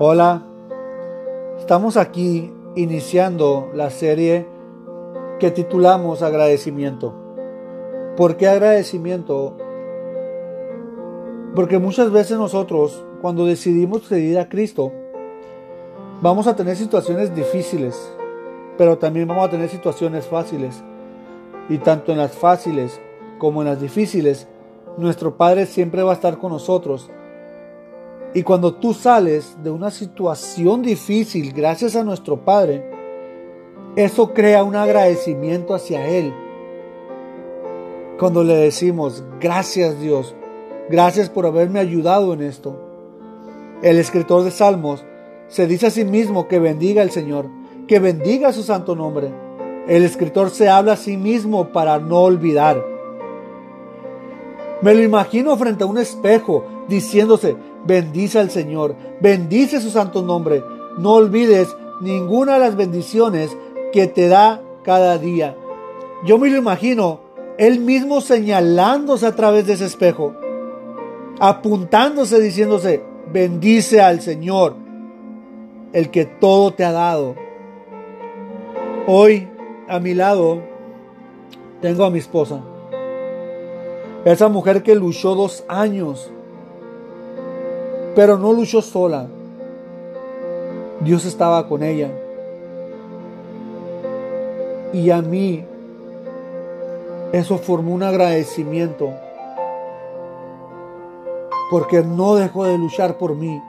Hola, estamos aquí iniciando la serie que titulamos agradecimiento. ¿Por qué agradecimiento? Porque muchas veces nosotros, cuando decidimos seguir a Cristo, vamos a tener situaciones difíciles, pero también vamos a tener situaciones fáciles. Y tanto en las fáciles como en las difíciles, nuestro Padre siempre va a estar con nosotros y cuando tú sales de una situación difícil gracias a nuestro Padre, eso crea un agradecimiento hacia Él. Cuando le decimos, gracias Dios, gracias por haberme ayudado en esto. El escritor de Salmos se dice a sí mismo que bendiga al Señor, que bendiga su santo nombre. El escritor se habla a sí mismo para no olvidar. Me lo imagino frente a un espejo diciéndose, bendice al Señor, bendice su santo nombre. No olvides ninguna de las bendiciones que te da cada día. Yo me lo imagino, él mismo señalándose a través de ese espejo, apuntándose, diciéndose, bendice al Señor, el que todo te ha dado. Hoy, a mi lado, tengo a mi esposa. Esa mujer que luchó dos años pero no luchó sola. Dios estaba con ella. Y a mí eso formó un agradecimiento. Porque no dejó de luchar por mí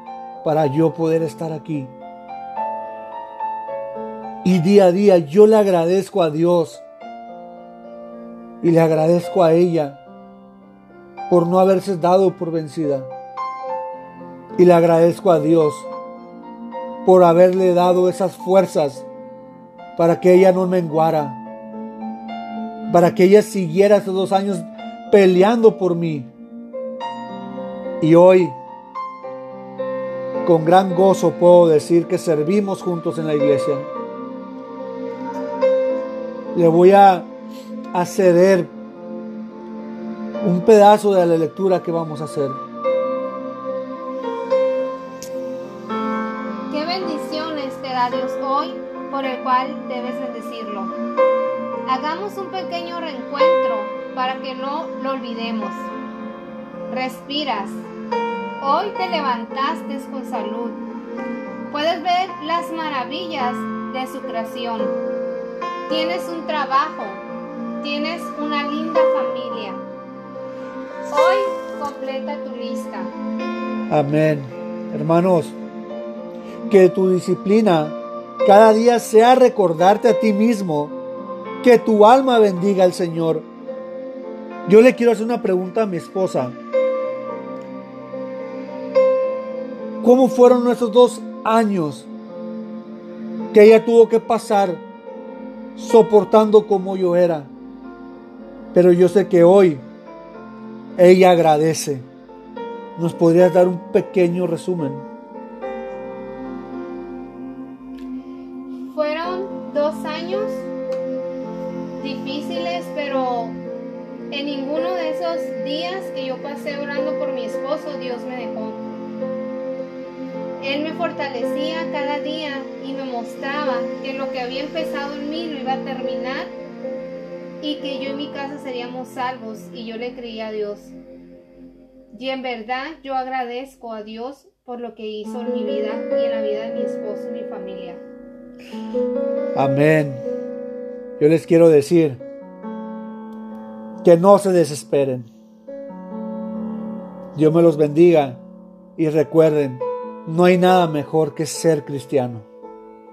para yo poder estar aquí. Y día a día yo le agradezco a Dios y le agradezco a ella por no haberse dado por vencida. Y le agradezco a Dios por haberle dado esas fuerzas para que ella no menguara, para que ella siguiera esos dos años peleando por mí. Y hoy, con gran gozo puedo decir que servimos juntos en la iglesia. Le voy a, a ceder un pedazo de la lectura que vamos a hacer. Hoy por el cual debes bendecirlo. Hagamos un pequeño reencuentro para que no lo olvidemos. Respiras. Hoy te levantaste con salud. Puedes ver las maravillas de su creación. Tienes un trabajo. Tienes una linda familia. Hoy completa tu lista. Amén. Hermanos, que tu disciplina cada día sea recordarte a ti mismo que tu alma bendiga al Señor. Yo le quiero hacer una pregunta a mi esposa. ¿Cómo fueron nuestros dos años que ella tuvo que pasar soportando como yo era? Pero yo sé que hoy ella agradece. ¿Nos podrías dar un pequeño resumen? Pero en ninguno de esos días que yo pasé orando por mi esposo, Dios me dejó. Él me fortalecía cada día y me mostraba que lo que había empezado en mí lo iba a terminar y que yo y mi casa seríamos salvos y yo le creía a Dios. Y en verdad yo agradezco a Dios por lo que hizo en mi vida y en la vida de mi esposo y mi familia. Amén. Yo les quiero decir que no se desesperen. Dios me los bendiga y recuerden, no hay nada mejor que ser cristiano.